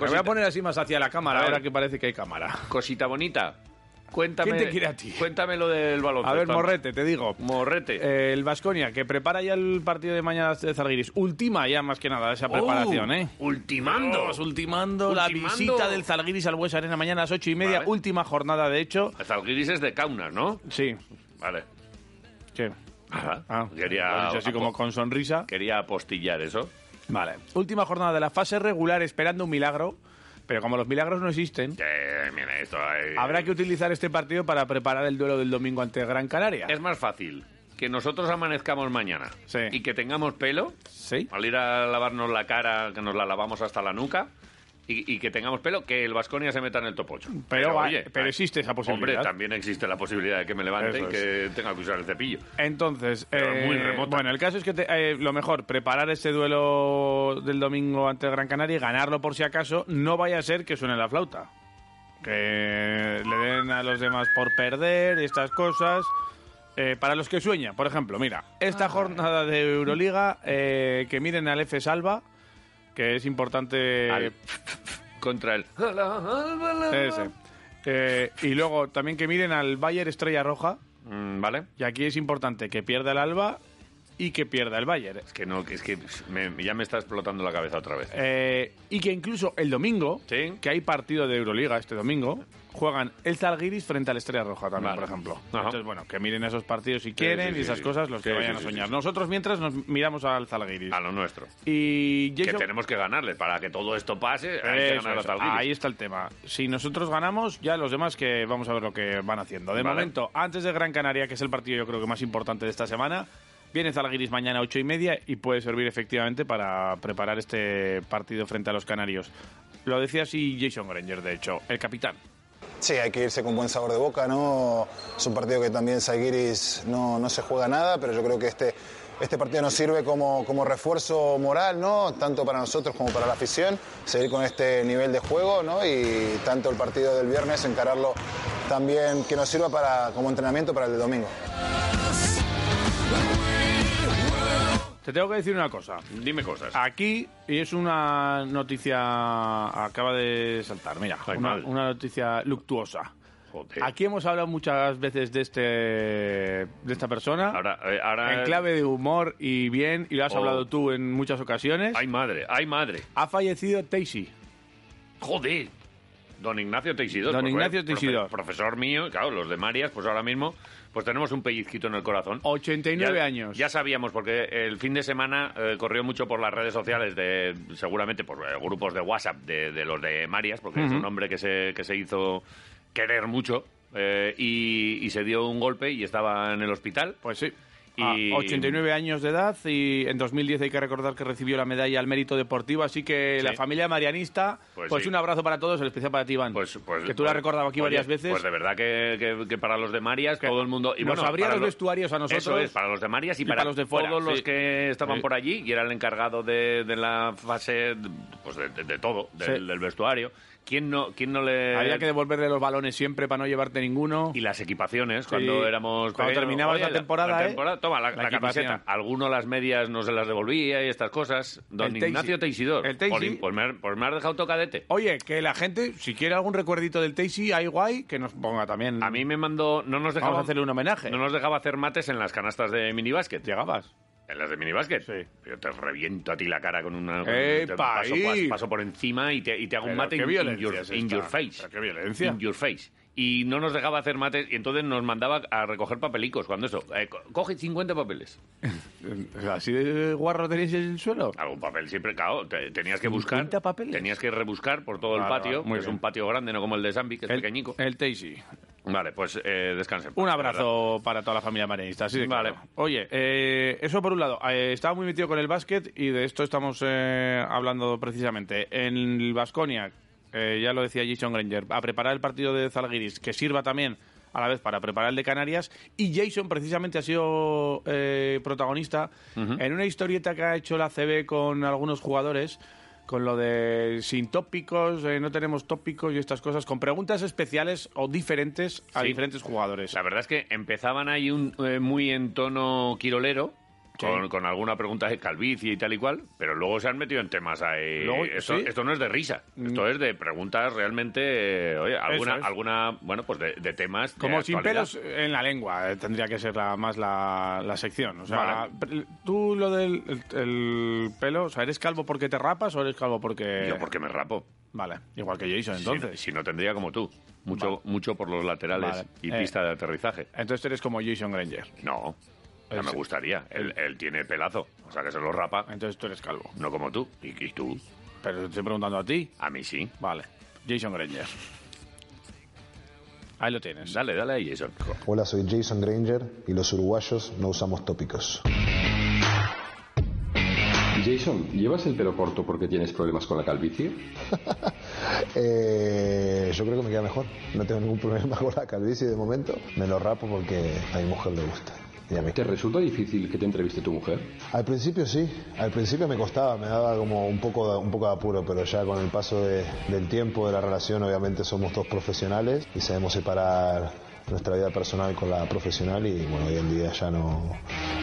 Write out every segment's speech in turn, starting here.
Me voy a poner así más hacia la cámara, ahora que parece que hay cámara. cosita bonita. Cuéntame, ¿Quién te quiere a ti? Cuéntame lo del balón. A ver, Morrete, te digo. Morrete. Eh, el Vasconia, que prepara ya el partido de mañana de Zalgiris. Ultima ya más que nada esa preparación, Oh, ¿eh? Ultimando. Vamos, ultimando, la visita del Zalgiris al Bues Arena mañana a las ocho y media. Vale. Última jornada, de hecho. El Guiris es de Kaunas, ¿no? Sí. Vale. ¿Qué? Ajá. Ah, quería, así como con sonrisa. quería apostillar eso. Vale. Última jornada de la fase regular esperando un milagro. Pero como los milagros no existen, Eh, mira, esto ahí- habrá que utilizar este partido para preparar el duelo del domingo ante Gran Canaria. Es más fácil que nosotros amanezcamos mañana Sí. y que tengamos pelo Sí. al ir a lavarnos la cara, que nos la lavamos hasta la nuca, y, y que tengamos pelo, que el Vasconia se meta en el top 8. Pero va- pero existe esa posibilidad. Hombre, también existe la posibilidad de que me levante Eso y que tenga que usar el cepillo. Entonces, Pero eh, muy remota. bueno, el caso es que te- eh, lo mejor, preparar ese duelo del domingo ante Gran Canaria y ganarlo por si acaso, no vaya a ser que suene la flauta. Que le den a los demás por perder y estas cosas. Eh, para los que sueñan, por ejemplo, mira, esta jornada de Euroliga, eh, que miren al F Salva, que es importante... Al- Contra el... Ese. Eh, y luego también que miren al Bayern Estrella Roja, Mm, ¿Vale? y aquí es importante que pierda el Alba y que pierda el Bayern. Es que no, es que me- ya me está explotando la cabeza otra vez. Eh, y que incluso el domingo, Sí. que hay partido de Euroliga este domingo, juegan el Zalgiris frente al Estrella Roja también, Vale. por ejemplo. Ajá. Entonces, bueno, que miren esos partidos si quieren sí, sí, y esas cosas, los que vayan a soñar. Nosotros mientras nos miramos al Zalgiris. A lo nuestro. Y Que tenemos que ganarle. Para que todo esto pase, hay que ganar a eso. Zalgiris. Ahí está el tema. Si nosotros ganamos, ya los demás que vamos a ver lo que van haciendo. De Vale. momento, antes de Gran Canaria, que es el partido yo creo que más importante de esta semana, viene Zalgiris mañana a ocho y media y puede servir efectivamente para preparar este partido frente a los canarios. Lo decía así Jason Granger, de hecho, el capitán. Sí, hay que irse con buen sabor de boca, ¿no? Es un partido que también Zalgiris no, no se juega nada, pero yo creo que este, este partido nos sirve como, como refuerzo moral, ¿no? Tanto para nosotros como para la afición, seguir con este nivel de juego, ¿no? Y tanto el partido del viernes, encararlo también, que nos sirva para, como entrenamiento para el de domingo. Te tengo que decir una cosa. Dime cosas. Aquí, y es una noticia, acaba de saltar, mira, una, noticia luctuosa. Joder. Aquí hemos hablado muchas veces de este de esta persona. Ahora, eh, ahora... en clave de humor y bien, y lo has Oh. hablado tú en muchas ocasiones. Ay, madre, ay, madre. Ha fallecido Tacy. Joder. Don Ignacio Teixidor. Don Ignacio profe- Teixidor. profesor mío, claro, los de Marias, pues ahora mismo, pues tenemos un pellizquito en el corazón. 89 Ya- años. Ya sabíamos, porque el fin de semana eh, corrió mucho por las redes sociales, de seguramente por eh, grupos de WhatsApp de, de los de Marias, porque es un hombre que se, que se hizo querer mucho eh, y, y se dio un golpe y estaba en el hospital. Pues sí. Y- A 89 años de edad y en 2010 hay que recordar que recibió la medalla al mérito deportivo, así que Sí. la familia marianista, pues, Pues sí. un abrazo para todos, en especial para ti, Iván. Pues, pues, que tú la has pues, recordado aquí oye, varias veces. Pues de verdad que, que- que para los de Marias, todo el mundo. Y nos bueno, abría los vestuarios a nosotros. Eso es, para los de Marias y, y para, para los de fuera, todos los que estaban por allí y era el encargado de, de la fase, pues de, de- de todo, del vestuario. ¿Quién no, quién no le.? Había que devolverle los balones siempre para no llevarte ninguno. Y las equipaciones, cuando éramos. Cuando Oye, la temporada, ¿eh? Toma, la, La camiseta. Alguno las medias no se las devolvía y estas cosas. Don El Teixi. Ignacio Teixidor. El Teixi. Pues me, has- pues me has dejado tocadete. Oye, que la gente, si quiere algún recuerdito del Tacy, hay guay, que nos ponga también. A mí me mandó. No nos dejaba. Vamos a hacerle un homenaje. No nos dejaba hacer mates en las canastas de minibásquet. ¿Llegabas? ¿En las de minibásquet? Sí. Yo te reviento a ti la cara con una... con- ¡Epa, te paso, ahí! paso- paso por encima y te, y te hago un mate qué in- in, your, es in your face. Qué violencia. In your face. Y no nos dejaba hacer mates y entonces nos mandaba a recoger papelicos. Cuando eso, eh, co- coge 50 papeles. ¿Así de guarro tenéis el suelo? Algún papel siempre, claro, te- tenías que buscar. 50 papeles. Tenías que rebuscar por todo el patio, que es bien. un patio grande, no como el de Zambi, que es El, pequeñico. el Tacy. Vale, pues eh, descansen. Un abrazo para toda la familia marianista. así de Vale. claro. Oye, eh, eso por un lado. Eh, estaba muy metido con el básquet y de esto estamos eh, hablando precisamente. En el Vasconia, ya lo decía Jason Granger, a preparar el partido de Zalgiris, que sirva también a la vez para preparar el de Canarias. Y Jason precisamente ha sido protagonista en una historieta que ha hecho la CB con algunos jugadores. Con lo de sin tópicos, eh, no tenemos tópicos y estas cosas, con preguntas especiales o diferentes a Sí. diferentes jugadores. La verdad es que empezaban ahí un, eh, muy en tono quirolero. Con, con alguna pregunta de calvicie y tal y cual, pero luego se han metido en temas ahí. Luego, esto, sí. Mm. esto no es de risa, esto es de preguntas realmente, eh, oye, alguna, es. alguna bueno, pues de, de temas. de Como sin pelos en la lengua, eh, tendría que ser la, más la, la sección. O sea, Vale. tú lo del el, el pelo, o sea, ¿eres calvo porque te rapas o eres calvo porque...? Yo porque me rapo. Vale, igual que Jason, Si- entonces. Si, no tendría como tú. Mucho, Vale. mucho por los laterales Vale. y Eh. pista de aterrizaje. Entonces eres como Jason Granger. No, ya me gustaría. Él, él tiene pelazo, o sea que se lo rapa, Entonces tú eres calvo. no como tú. ¿Y, y tú? Pero te estoy preguntando a ti. A mí sí. Vale, Jason Granger. Ahí lo tienes. Dale, dale ahí, Jason. Hola, soy Jason Granger y los uruguayos no usamos tópicos. Jason, ¿llevas el pelo corto porque tienes problemas con la calvicie? Eh, yo creo que me queda mejor. No tengo ningún problema con la calvicie de momento. Me lo rapo porque a mi mujer le gusta. ¿Te resulta difícil que te entreviste tu mujer? Al principio sí, al principio me costaba, me daba como un poco, de- un poco de apuro, pero ya con el paso de- del tiempo, de la relación, obviamente somos dos profesionales y sabemos separar nuestra vida personal con la profesional y bueno, hoy en día ya no,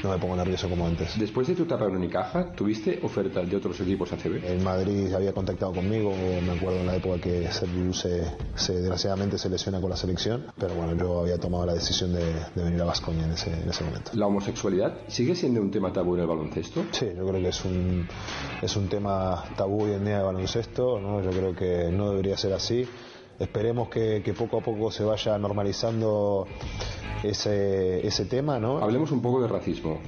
no me pongo nervioso como antes. Después de tu etapa en Unicaja, ¿tuviste ofertas de otros equipos ACB? El Madrid había contactado conmigo, me acuerdo en la época que Sergio se, se desgraciadamente se lesiona con la selección, pero bueno, yo había tomado la decisión de, de venir a Vascoña en ese, en ese momento. ¿La homosexualidad sigue siendo un tema tabú en el baloncesto? Sí, yo creo que es un, es un tema tabú hoy en día de baloncesto, ¿no? yo creo que no debería ser así. Esperemos que, poco a poco se vaya normalizando ese, ese tema, ¿no? Hablemos un poco de racismo.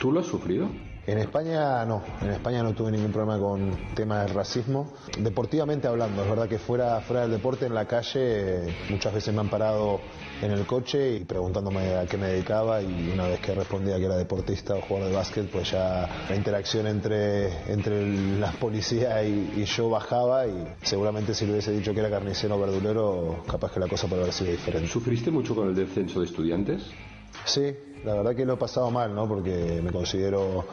¿Tú lo has sufrido? En España no, en España no tuve ningún problema con temas de racismo. Deportivamente hablando, es verdad que fuera, fuera del deporte, en la calle, muchas veces me han parado en el coche y preguntándome a qué me dedicaba y una vez que respondía que era deportista o jugador de básquet, pues ya la interacción entre, entre el- la policía y, y yo bajaba y seguramente si le hubiese dicho que era carnicero o verdulero, capaz que la cosa podría haber sido diferente. ¿Sufriste mucho con el descenso de estudiantes? Sí, la verdad que lo he pasado mal, ¿no? Porque me considero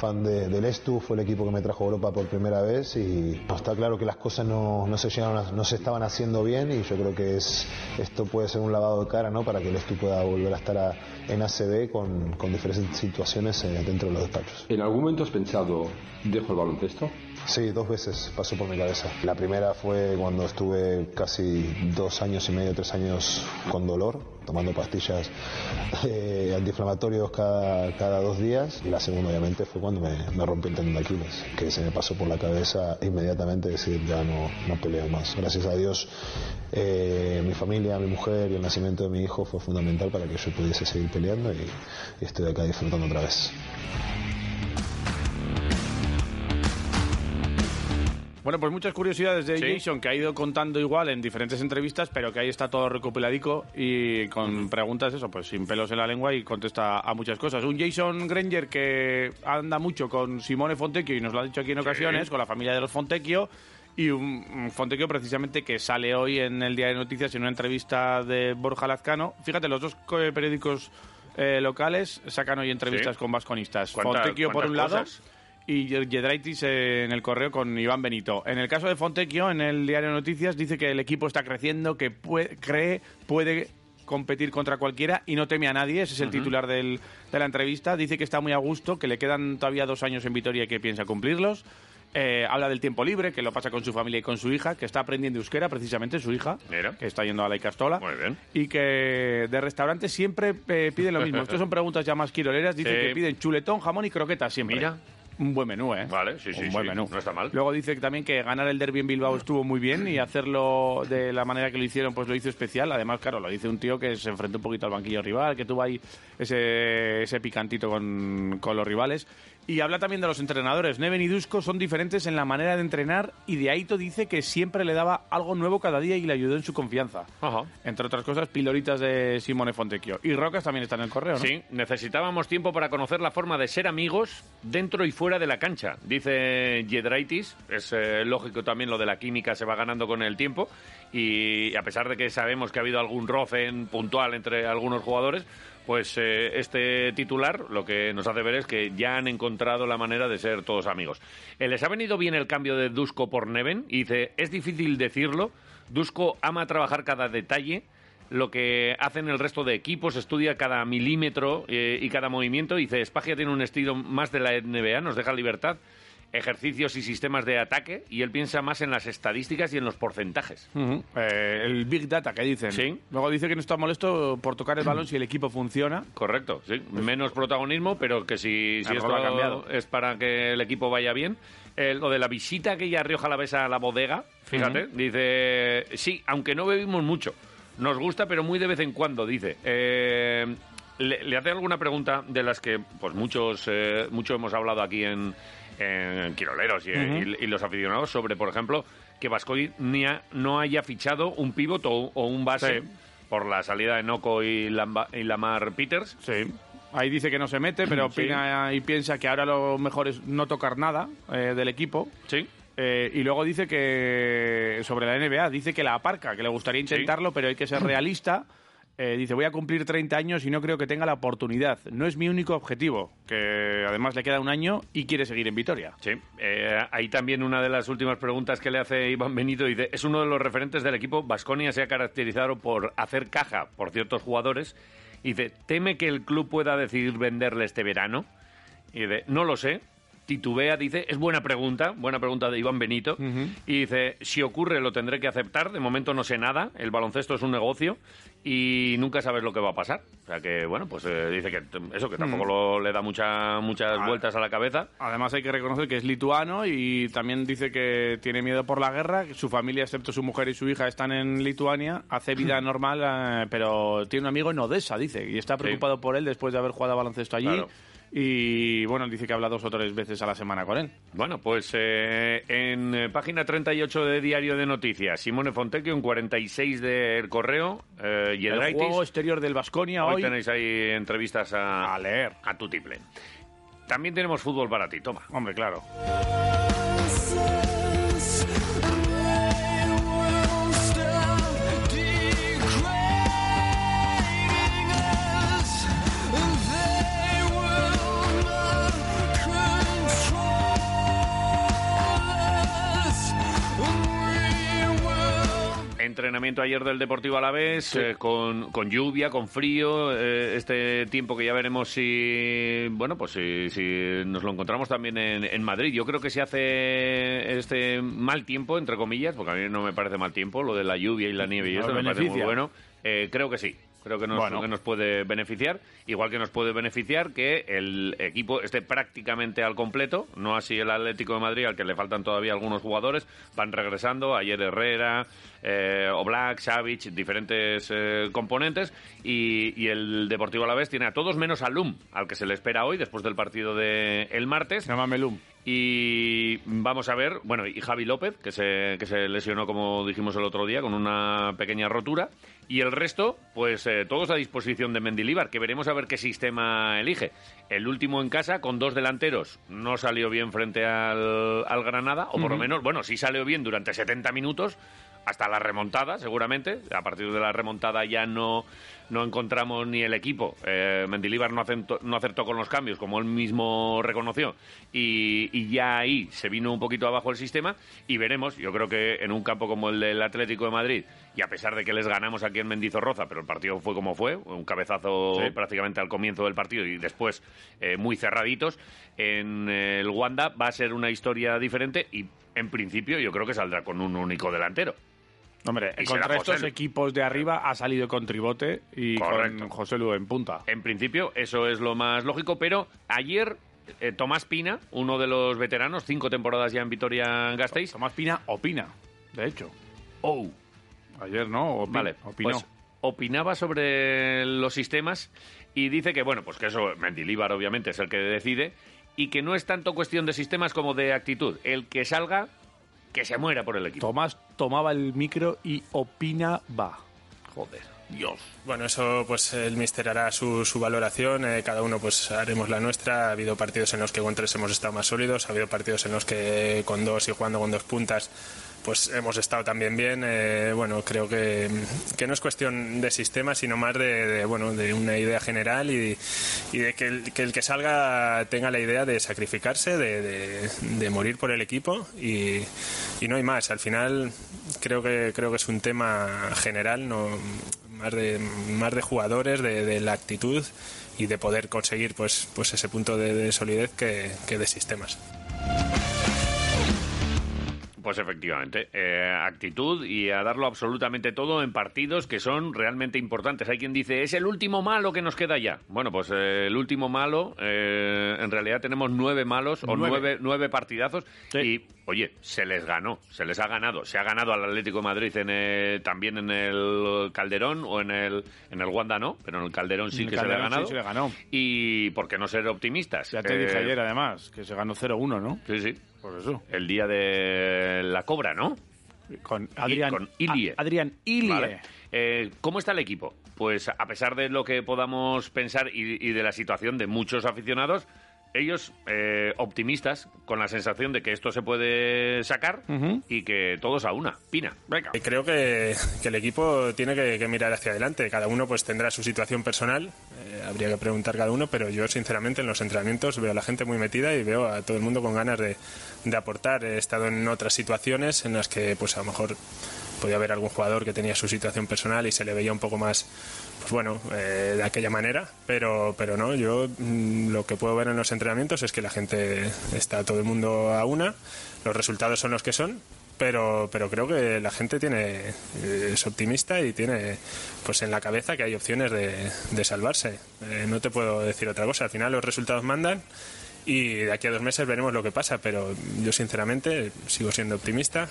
fan de- del Estu, fue el equipo que me trajo a Europa por primera vez y está claro que las cosas no, no se llegaron a- no se estaban haciendo bien y yo creo que es esto puede ser un lavado de cara, ¿no? Para que el Estu pueda volver a estar a- en ACB con, con diferentes situaciones eh, dentro de los despachos. ¿En algún momento has pensado, dejo el baloncesto? Sí, dos veces pasó por mi cabeza. La primera fue cuando estuve casi dos años y medio, tres años con dolor, tomando pastillas eh, antiinflamatorios cada, cada dos días. Y la segunda, obviamente, fue cuando me, me rompí el tendón de Aquiles, que se me pasó por la cabeza inmediatamente decir ya no, no peleo más. Gracias a Dios, eh, mi familia, mi mujer y el nacimiento de mi hijo fue fundamental para que yo pudiese seguir peleando y, y estoy acá disfrutando otra vez. Bueno, pues muchas curiosidades de Sí. Jason que ha ido contando igual en diferentes entrevistas, pero que ahí está todo recopiladico y con preguntas, eso, pues sin pelos en la lengua y contesta a muchas cosas. Un Jason Granger que anda mucho con Simone Fontecchio y nos lo ha dicho aquí en ocasiones, con la familia de los Fontecchio. Y un, un Fontecchio precisamente que sale hoy en el Día de Noticias en una entrevista de Borja Lazcano. Fíjate, los dos co- periódicos eh, locales sacan hoy entrevistas Sí. con vasconistas. ¿Cuántas- Fontecchio por un lado? Y Yedraitis en el correo con Iván Benito. En el caso de Fontecchio, en el diario Noticias, dice que el equipo está creciendo, que puede, cree, puede competir contra cualquiera y no teme a nadie. Ese es el titular del- de la entrevista. Dice que está muy a gusto, que le quedan todavía dos años en Vitoria y que piensa cumplirlos. Eh, habla del tiempo libre, que lo pasa con su familia y con su hija, que está aprendiendo euskera, precisamente su hija, Mira. que está yendo a la Icastola. Muy bien. Y que de restaurante siempre eh, piden lo mismo. Estas son preguntas ya más quiroleras. Dice Sí. que piden chuletón, jamón y croquetas siempre. Mira. Un buen menú, ¿eh? Vale, sí, sí, Un sí. buen menú. No está mal. Luego dice que también que ganar el derby en Bilbao estuvo muy bien y hacerlo de la manera que lo hicieron, pues lo hizo especial. Además, claro, lo dice un tío que se enfrentó un poquito al banquillo rival, que tuvo ahí ese, ese picantito con, con los rivales. Y habla también de los entrenadores. Neven y Dusko son diferentes en la manera de entrenar y de Aito dice que siempre le daba algo nuevo cada día y le ayudó en su confianza. Ajá. Entre otras cosas, piloritas de Simone Fontecchio. Y Rocas también está en el correo, ¿no? Sí, necesitábamos tiempo para conocer la forma de ser amigos dentro y fuera de la cancha, dice Jedraitis. Es eh, lógico también lo de la química se va ganando con el tiempo y a pesar de que sabemos que ha habido algún roce en- puntual entre algunos jugadores, pues eh, este titular lo que nos hace ver es que ya han encontrado la manera de ser todos amigos. Eh, ¿Les ha venido bien el cambio de Dusko por Neven? Y dice, es difícil decirlo, Dusko ama trabajar cada detalle, lo que hacen el resto de equipos, estudia cada milímetro eh, y cada movimiento. Dice, Spagia tiene un estilo más de la NBA, nos deja libertad, ejercicios y sistemas de ataque, y él piensa más en las estadísticas y en los porcentajes. Eh, el Big Data que dicen. Sí. Luego dice que no está molesto por tocar el balón si el equipo funciona. Correcto, sí. Menos protagonismo, pero que si, si esto cambiado. es para que el equipo vaya bien. Eh, lo de la visita aquella a Rioja Alavesa a la bodega, fíjate, dice, sí, aunque no bebimos mucho, nos gusta, pero muy de vez en cuando, dice. Eh, le, le hace alguna pregunta de las que pues muchos eh, mucho hemos hablado aquí en, en Quiroleros y, y- y los aficionados sobre, por ejemplo, que Vasconia no haya fichado un pívot o, o un base Sí. por la salida de Noco y, Lamba- y Lamar Peters. Sí. Ahí dice que no se mete, pero Sí. opina y piensa que ahora lo mejor es no tocar nada eh, del equipo. Sí. Eh, y luego dice que sobre la NBA, dice que la aparca, que le gustaría intentarlo, pero hay que ser realista. Eh, dice, voy a cumplir 30 años y no creo que tenga la oportunidad. No es mi único objetivo, que además le queda un año y quiere seguir en Vitoria. Sí, eh, ahí también una de las últimas preguntas que le hace Iván Benito dice, es uno de los referentes del equipo, Vasconia se ha caracterizado por hacer caja por ciertos jugadores, dice, ¿teme que el club pueda decidir venderle este verano? Y dice, no lo sé, titubea, dice, es buena pregunta, buena pregunta de Iván Benito, y dice, si ocurre lo tendré que aceptar, de momento no sé nada, el baloncesto es un negocio y nunca sabes lo que va a pasar. O sea que, bueno, pues eh, dice que eso, que tampoco lo- le da mucha, muchas Ah. vueltas a la cabeza. Además hay que reconocer que es lituano y también dice que tiene miedo por la guerra, que su familia, excepto su mujer y su hija, están en Lituania, hace vida normal, eh, pero tiene un amigo en Odessa, dice, y está preocupado por él después de haber jugado a baloncesto allí. Claro. Y bueno, dice que habla dos o tres veces a la semana con él. Bueno, pues eh, en eh, página 38 de Diario de Noticias, Simone Fontecchio en 46 del correo, eh, El juego exterior del Vasconia Hoy hoy. tenéis ahí entrevistas a, A leer. a tu tiple. También tenemos fútbol para ti, toma. Hombre, claro. Entrenamiento ayer del Deportivo Alavés, eh, con, con lluvia, con frío, eh, este tiempo que ya veremos si, bueno, pues si, si nos lo encontramos también en, en Madrid. Yo creo que si hace este mal tiempo, entre comillas, porque a mí no me parece mal tiempo, lo de la lluvia y la nieve y Nos eso me parece muy bueno, eh, creo que sí. Creo que nos, Bueno. que nos puede beneficiar, igual que nos puede beneficiar que el equipo esté prácticamente al completo, no así el Atlético de Madrid, al que le faltan todavía algunos jugadores, van regresando, ayer Herrera, eh, Oblak, Savic, diferentes eh, componentes, y, y el Deportivo Alavés tiene a todos menos a Lum, al que se le espera hoy, después del partido de el martes. Se llama Melum. Y vamos a ver, bueno, y Javi López, que se, que se lesionó, como dijimos el otro día, con una pequeña rotura. Y el resto, pues eh, todos a disposición de Mendilíbar, que veremos a ver qué sistema elige. El último en casa, con dos delanteros, no salió bien frente al, al Granada, o por lo menos, bueno, sí salió bien durante 70 minutos, hasta la remontada, seguramente. A partir de la remontada ya no, no encontramos ni el equipo. Eh, Mendilíbar no, acento- no acertó con los cambios, como él mismo reconoció. Y, y ya ahí se vino un poquito abajo el sistema. Y veremos, yo creo que en un campo como el del Atlético de Madrid, y a pesar de que les ganamos aquí en Mendizorroza, pero el partido fue como fue, un cabezazo Sí. prácticamente al comienzo del partido y después eh, muy cerraditos, en eh, el Wanda va a ser una historia diferente y en principio yo creo que saldrá con un único delantero. Hombre, Y contra estos equipos de arriba ha salido con Tribote y Correcto. con José Lu en punta. En principio, eso es lo más lógico, pero ayer eh, Tomás Pina, uno de los veteranos, cinco temporadas ya en Vitoria-Gasteiz. Tomás Pina opina, de hecho. Oh, Ayer no, opi- vale, opinó. pues opinaba sobre los sistemas y dice que, bueno, pues que eso, Mendilíbar obviamente es el que decide y que no es tanto cuestión de sistemas como de actitud. El que salga, que se muera por el equipo. Tomás tomaba el micro y opinaba. Joder, Dios. Bueno, eso pues el míster hará su, su valoración, eh, cada uno pues haremos la nuestra. Ha habido partidos en los que con tres hemos estado más sólidos, ha habido partidos en los que con dos y jugando con dos puntas pues hemos estado también bien. Eh, bueno, creo que, que, no es cuestión de sistema, sino más de, de bueno, de una idea general y, y de que el, que el, que salga tenga la idea de sacrificarse, de, de morir por el equipo y, y, no hay más. Al final creo que creo que es un tema general, no más de más de jugadores, de, la actitud y de poder conseguir pues pues ese punto de, solidez que, que de sistemas. Pues efectivamente, eh, actitud y a darlo absolutamente todo en partidos que son realmente importantes. Hay quien dice, es el último malo que nos queda ya. Bueno, pues eh, el último malo, eh, en realidad tenemos nueve malos o nueve, nueve partidazos sí. y, oye, se les ganó, se les ha ganado. Se ha ganado al Atlético de Madrid en el, también en el Calderón o en el, en el Wanda no, pero en el Calderón sí El que Calderón se le ha ganado. sí se le ganó. Y, ¿por qué no ser optimistas? Ya te Eh, dije ayer, además, que se ganó 0-1, ¿no? Sí, sí. Por eso. El día de la cobra, ¿no? Con Adrián, con Ilie. Adrián Ilie. Vale. Eh, ¿Cómo está el equipo? Pues a pesar de lo que podamos pensar y, y de la situación de muchos aficionados, ellos eh, optimistas, con la sensación de que esto se puede sacar y que todos a una. Pina. Venga. Y Creo que, que el equipo tiene que, que mirar hacia adelante. Cada uno pues tendrá su situación personal. Eh, habría que preguntar cada uno, pero yo sinceramente en los entrenamientos veo a la gente muy metida y veo a todo el mundo con ganas de, de aportar. He estado en otras situaciones en las que pues a lo mejor podía haber algún jugador que tenía su situación personal y se le veía un poco más pues bueno eh, de aquella manera pero pero no yo mm, lo que puedo ver en los entrenamientos es que la gente está todo el mundo a una los resultados son los que son pero pero creo que la gente tiene eh, es optimista y tiene pues en la cabeza que hay opciones de, de salvarse Eh, no te puedo decir otra cosa al final los resultados mandan y de aquí a dos meses veremos lo que pasa pero yo sinceramente sigo siendo optimista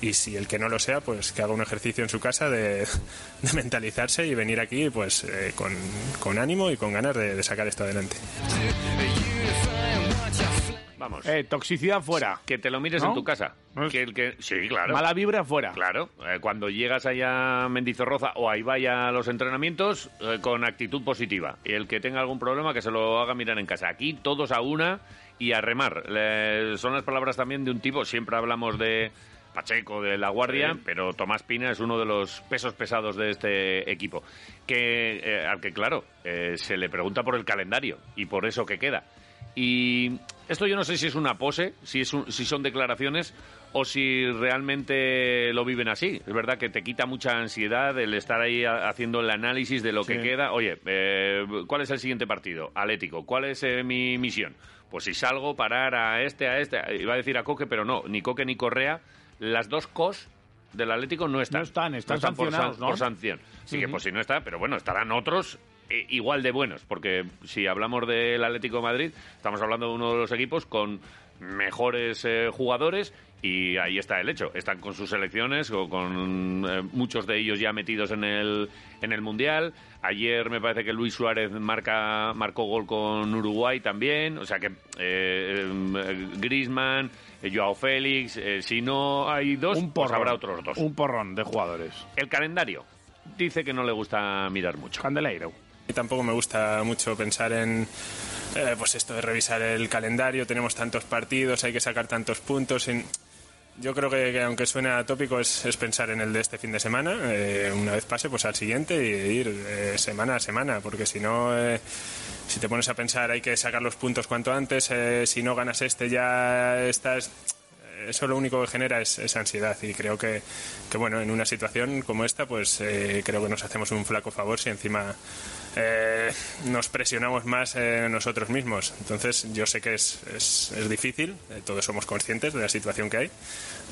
y si el que no lo sea, pues que haga un ejercicio en su casa de, de mentalizarse y venir aquí pues eh, con, con ánimo y con ganas de, de sacar esto adelante. Vamos. Eh, toxicidad fuera. Que te lo mires ¿No? en tu casa. Que el que... Sí, claro. Mala vibra fuera. Claro, eh, cuando llegas allá a Mendizorroza o ahí vaya a los entrenamientos eh, con actitud positiva. Y el que tenga algún problema que se lo haga mirar en casa. Aquí todos a una y a remar. Son las palabras también de un tipo, siempre hablamos de Pacheco, de La Guardia, Sí. pero Tomás Pina es uno de los pesos pesados de este equipo. Que, eh, al que, claro, eh, se le pregunta por el calendario y por eso que queda. Y esto yo no sé si es una pose, si, es un- si son declaraciones o si realmente lo viven así. Es verdad que te quita mucha ansiedad el estar ahí haciendo el análisis de lo que Sí. queda. Oye, eh, ¿cuál es el siguiente partido? Atlético. ¿Cuál es eh, mi misión? Pues si salgo, parar a este, a este. Iba a decir a Coque, pero no. Ni Coque ni Correa. Las dos cos del Atlético no están. No están, están por, sancionados, san- ¿no? por sanción. Así que pues si no está, pero bueno, estarán otros eh, igual de buenos, porque si hablamos del Atlético de Madrid, estamos hablando de uno de los equipos con mejores eh, jugadores y ahí está el hecho. Están con sus selecciones o con eh, muchos de ellos ya metidos en el, en el Mundial. Ayer me parece que Luis Suárez marca, marcó gol con Uruguay también. O sea que eh, eh, Griezmann, eh, Joao Félix, eh, si no hay dos, Un pues habrá otros dos. Un porrón de jugadores. El calendario dice que no le gusta mirar mucho. Candeleiro. Y tampoco me gusta mucho pensar en eh, pues esto de revisar el calendario, tenemos tantos partidos, hay que sacar tantos puntos. en- Yo creo que, que aunque suene atópico es, es pensar en el de este fin de semana, eh, una vez pase pues al siguiente y ir eh, semana a semana, porque si no, eh, si te pones a pensar hay que sacar los puntos cuanto antes, eh, si no ganas este ya estás eso lo único que genera es, es ansiedad y creo que, que, bueno en una situación como esta pues eh, creo que nos hacemos un flaco favor si encima eh, nos presionamos más eh, nosotros mismos. Entonces yo sé que es, es, es difícil eh, todos somos conscientes de la situación que hay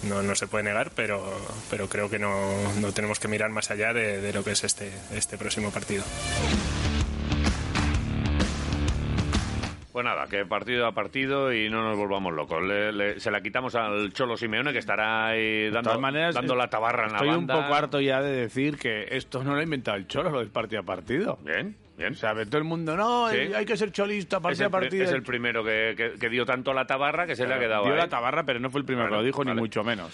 no, no se puede negar pero, pero creo que no, no tenemos que mirar más allá de, de lo que es este, este próximo partido Pues nada, que partido a partido y no nos volvamos locos. Le- le- se la quitamos al Cholo Simeone, que estará ahí dando, todas maneras, dando la tabarra en la estoy banda. un poco harto ya de decir que esto no lo ha inventado el Cholo, lo del partido a partido. Bien. bien. O sea, todo el mundo, no, Sí. hay que ser cholista el, pri- partido. es el primero que, que- que dio tanto la tabarra que se le ha quedado Dio ahí. la tabarra, pero no fue el primero Bueno, que lo dijo, vale. ni mucho menos.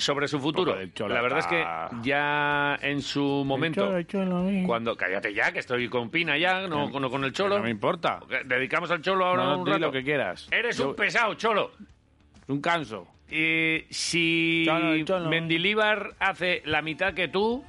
Sobre su futuro, la verdad es que ya en su momento, Cholo, el Cholo, eh. cuando cállate ya, que estoy con Pina ya, no, no con el Cholo. No me importa. Dedicamos al Cholo ahora No, un rato. lo que quieras. Eres Yo- un pesado, Cholo. Un canso. Y si Cholo. Mendilíbar hace la mitad que tú,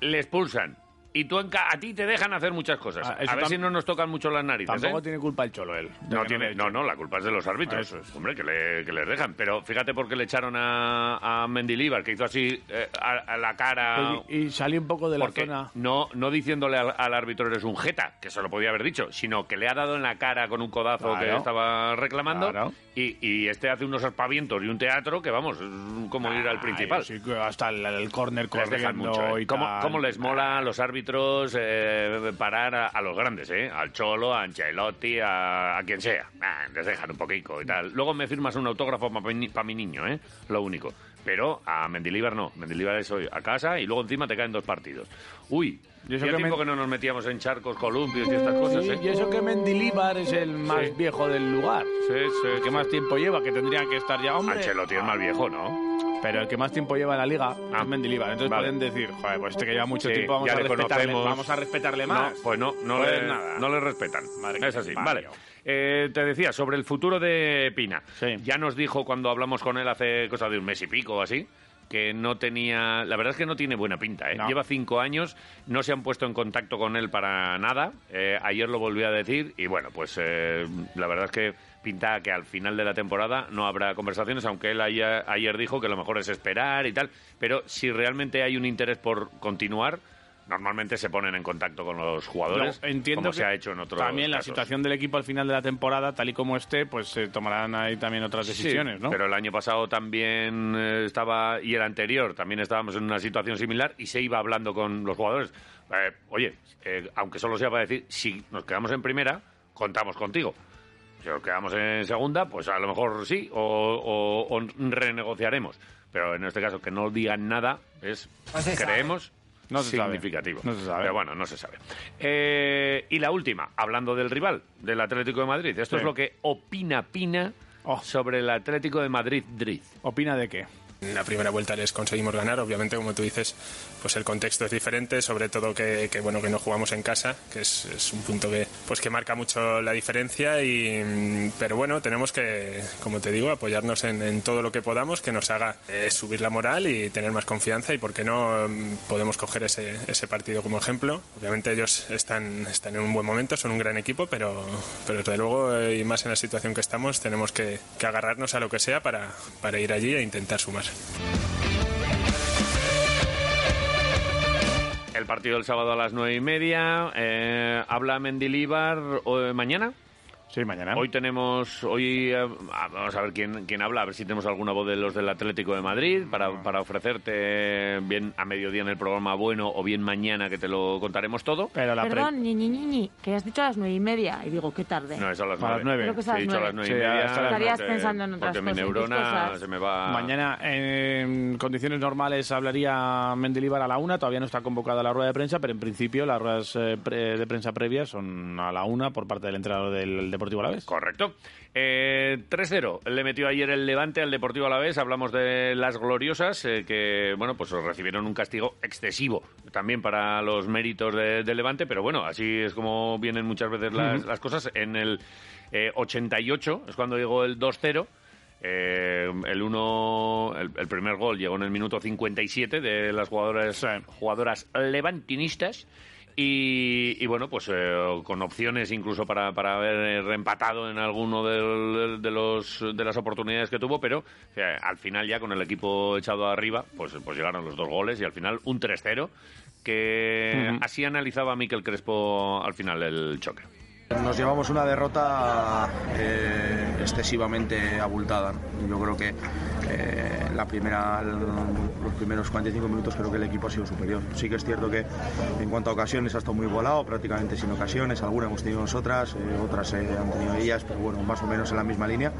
le expulsan. Y tú en ca- a ti te dejan hacer muchas cosas. Ah, a ver tam- si no nos tocan mucho las narices. Tampoco ¿eh? tiene culpa el Cholo él. de No, tiene, no, hecho. no, la culpa es de los árbitros. Eso es. Hombre, que, le- que les dejan. Pero fíjate por qué le echaron a, a Mendilíbar, que hizo así eh, a, a la cara. Y, y salí un poco de la porque zona. no, no diciéndole al, al árbitro eres un jeta, que se lo podía haber dicho, sino que le ha dado en la cara con un codazo que Claro. estaba reclamando. Claro. Y, y este hace unos aspavientos y un teatro que, vamos, es como ir al Ay, principal. sí, hasta el, el córner corriendo mucho, ¿eh? y ¿Cómo, tal. cómo les mola a los árbitros eh, parar a, a los grandes, eh? Al Cholo, a Ancelotti, a, a quien sea. Ah, les dejan un poquito y tal. Luego me firmas un autógrafo para mi niño, ¿eh? Lo único. Pero a Mendilibar no. Mendilibar es hoy a casa y luego encima te caen dos partidos. Uy, Y eso hacía que Men- que no nos metíamos en charcos, columpios y estas cosas, Sí, ¿eh? y eso que Mendilíbar es el más Sí. viejo del lugar. Sí, sí, El que más tiempo lleva, que tendría que estar ya, hombre. Ancelotti es más viejo, ¿no? Pero el que más tiempo lleva en la liga Ah, es Mendilíbar. Entonces vale. pueden decir, joder, pues este que lleva mucho tiempo, vamos a, le respetarle, conocemos. vamos a respetarle más. No, pues no, no, Pues le, nada. no le respetan. Madre es así, vale. Eh, te decía, sobre el futuro de Pina. Sí. Ya nos dijo cuando hablamos con él hace cosa de un mes y pico o así, que no tenía... La verdad es que no tiene buena pinta, ¿eh? No. Lleva cinco años, no se han puesto en contacto con él para nada. Eh, ayer lo volvió a decir y bueno, pues eh, la verdad es que pinta que al final de la temporada no habrá conversaciones, aunque él ayer, ayer dijo que lo mejor es esperar y tal. Pero si realmente hay un interés por continuar... Normalmente se ponen en contacto con los jugadores, Yo entiendo como que se ha hecho en otros También la casos. situación del equipo al final de la temporada, tal y como esté, pues se tomarán ahí también otras decisiones, Sí, ¿no? Pero el año pasado también eh, estaba, y el anterior, también estábamos en una situación similar y se iba hablando con los jugadores. Eh, oye, eh, aunque solo sea para decir, si nos quedamos en primera, contamos contigo. Si nos quedamos en segunda, pues a lo mejor sí, o, o- o renegociaremos. Pero en este caso, que no digan nada es, creemos, No se sabe. significativo. No se sabe. Pero bueno, no se sabe. Eh, y la última, hablando del rival, del Atlético de Madrid. Esto Sí. es lo que opina Pina Oh. sobre el Atlético de Madrid. Madrid. ¿Opina de qué? En la primera vuelta les conseguimos ganar, obviamente como tú dices, pues el contexto es diferente, sobre todo que, bueno que no jugamos en casa, que es, un punto que pues que marca mucho la diferencia y mm, pero bueno tenemos que, como te digo, apoyarnos en, en todo lo que podamos que nos haga eh, subir la moral y tener más confianza y por qué no mm, podemos coger ese, ese partido como ejemplo. Obviamente ellos están están en un buen momento, son un gran equipo, pero pero desde luego eh, y más en la situación que estamos tenemos que, que agarrarnos a lo que sea para, para ir allí e intentar sumar. El partido del sábado a las nueve y media. eh, habla Mendilíbar eh, mañana. Sí, mañana. Hoy tenemos, hoy eh, ah, vamos a ver quién, quién habla, a ver si tenemos alguna voz de los del Atlético de Madrid para, para ofrecerte bien a mediodía en el programa bueno o bien mañana que te lo contaremos todo. Pero la pre- Perdón, ni, ni, ni, ni, que has dicho a las nueve y media. Y digo, qué tarde. No, es a las las nueve. Creo que es a he las dicho a las nueve. nueve y Sí, media. hasta las Estarías porque- pensando en otras porque mi cosas, en tus neurona cosas. se me va... Mañana, en condiciones normales, hablaría Mendilibar a la una. Todavía no está convocada la rueda de prensa, pero en principio las ruedas eh, pre- de prensa previas son a la una por parte del entrenador del Deportivo Alavés. Correcto. Eh, 3-0 le metió ayer el Levante al Deportivo Alavés. Hablamos de las gloriosas eh, que, bueno, pues recibieron un castigo excesivo también para los méritos de, de Levante, pero bueno, así es como vienen muchas veces las, las cosas. En el eh, 88 es cuando llegó el 2-0. Eh, el, uno, el, el primer gol llegó en el minuto 57 de las jugadoras, jugadoras levantinistas. Y, y bueno, pues eh, con opciones incluso para, para haber reempatado en alguno de, los, de las oportunidades que tuvo, pero eh, al final ya con el equipo echado arriba, pues, pues llegaron los dos goles y al final un 3-0, que así analizaba Miquel Crespo al final el choque. Nos llevamos una derrota eh, excesivamente abultada. Yo creo que eh, la primera, los primeros 45 minutos creo que el equipo ha sido superior. Sí que es cierto que en cuanto a ocasiones ha estado muy volado, prácticamente sin ocasiones, algunas hemos tenido nosotras, eh, otras eh, han tenido ellas, pero bueno, más o menos en la misma línea.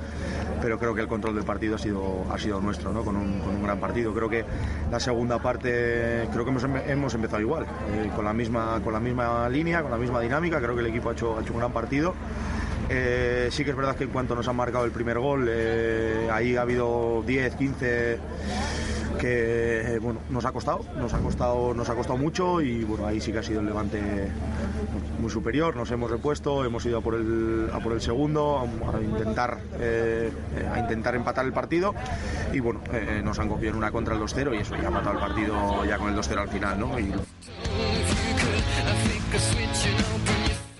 Pero creo que el control del partido ha sido, ha sido nuestro, ¿no? con, un, con un gran partido. Creo que la segunda parte, creo que hemos, hemos empezado igual, con, la misma, con la misma línea, con la misma dinámica. Creo que el equipo ha hecho, ha hecho un gran partido. Eh, sí que es verdad que en cuanto nos han marcado el primer gol, eh, ahí ha habido 10, 15 que eh, bueno, nos ha costado, nos ha costado, nos ha costado mucho y bueno, ahí sí que ha sido el levante muy superior, nos hemos repuesto, hemos ido a por el, a por el segundo, a, intentar a intentar empatar el partido y bueno, nos han cogido en una contra el 2-0 y eso ya ha matado el partido ya con el 2-0 al final, ¿no? Y...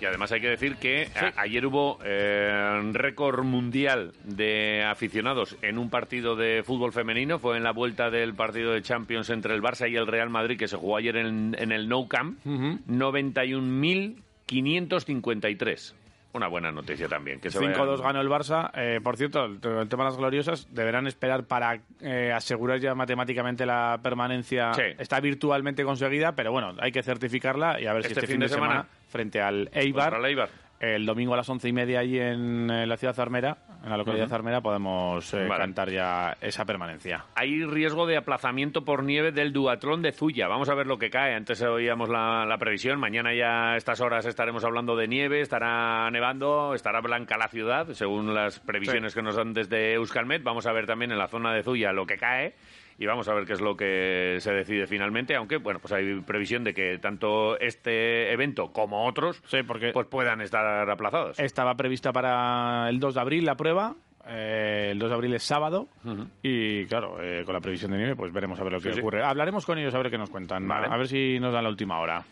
Y además hay que decir que ayer hubo eh, récord mundial de aficionados en un partido de fútbol femenino. Fue en la vuelta del partido de Champions entre el Barça y el Real Madrid que se jugó ayer en, el Nou Camp. 91.553 una buena noticia también. Que 5-2 ganó el Barça. Eh, por cierto, el, tema de las gloriosas deberán esperar para eh, asegurar ya matemáticamente la permanencia. Está virtualmente conseguida, pero bueno, hay que certificarla y a ver si este, este fin, de, semana, frente al Eibar, el domingo a las once y media allí en, eh, la ciudad de Armera, en la localidad de Armera, podemos eh, cantar ya esa permanencia. Hay riesgo de aplazamiento por nieve del duatlón de Zuya. Vamos a ver lo que cae. Antes oíamos la, la, previsión. Mañana ya a estas horas estaremos hablando de nieve, estará nevando, estará blanca la ciudad, según las previsiones que nos dan desde Euskalmet. Vamos a ver también en la zona de Zuya lo que cae y vamos a ver qué es lo que se decide finalmente, aunque bueno, pues hay previsión de que tanto este evento como otros porque pues puedan estar aplazados. Estaba prevista para el 2 de abril la prueba, eh, el 2 de abril es sábado y claro, eh, con la previsión de nieve pues veremos a ver lo que ocurre. Hablaremos con ellos a ver qué nos cuentan, a ver si nos dan la última hora.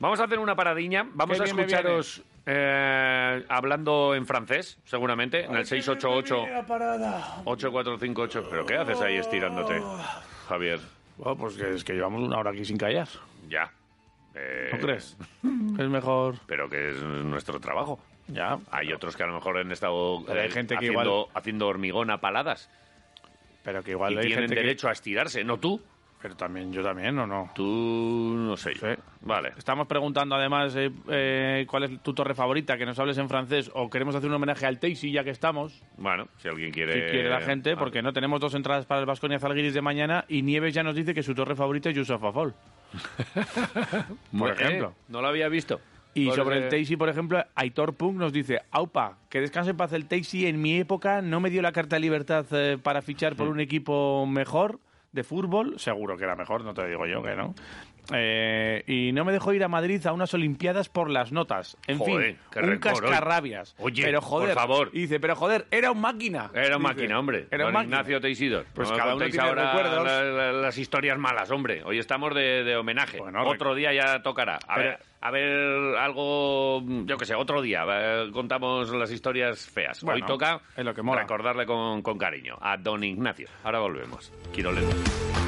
Vamos a hacer una paradiña, vamos a escucharos eh, hablando en francés, seguramente, en el 688-8458. ¿Pero qué haces ahí estirándote, Javier? Bueno, pues que es que llevamos una hora aquí sin callar. Ya. Eh, ¿No crees? es mejor. Pero que es nuestro trabajo. Ya. Hay otros que a lo mejor han estado hay eh, gente que haciendo, igual... haciendo hormigón a paladas. Pero que igual y hay tienen gente derecho a estirarse, no tú. Pero también, yo también, ¿o no? Tú, no sé. Vale. Estamos preguntando además eh, eh, cuál es tu torre favorita, que nos hables en francés, o queremos hacer un homenaje al Teisi ya que estamos. Bueno, si alguien quiere. Si quiere la gente, porque no tenemos dos entradas para el Vasconia Zalgiris de mañana y Nieves ya nos dice que su torre favorita es Yusuf Afol. por ejemplo. no lo había visto. Y sobre el Teisi, por ejemplo, Aitor Punk nos dice, Aupa, que descanse en paz el Teisi, en mi época no me dio la carta de libertad eh, para fichar por hmm. un equipo mejor de fútbol, seguro que era mejor, no te digo yo que no. Eh, y no me dejó ir a Madrid a unas Olimpiadas por las notas. En fin, un cascarrabias. Oye, pero joder, por favor. Y dice, pero joder, era un máquina. Era un máquina, hombre. Era un máquina. Ignacio Teisidor. Pues cada uno tiene recuerdos. las historias malas, hombre. Hoy estamos de, homenaje. otro día ya tocará. A ver, a ver algo, yo que sé, otro día contamos las historias feas. Hoy toca es lo que recordarle con, con, cariño a don Ignacio. Ahora volvemos. Quiero leer.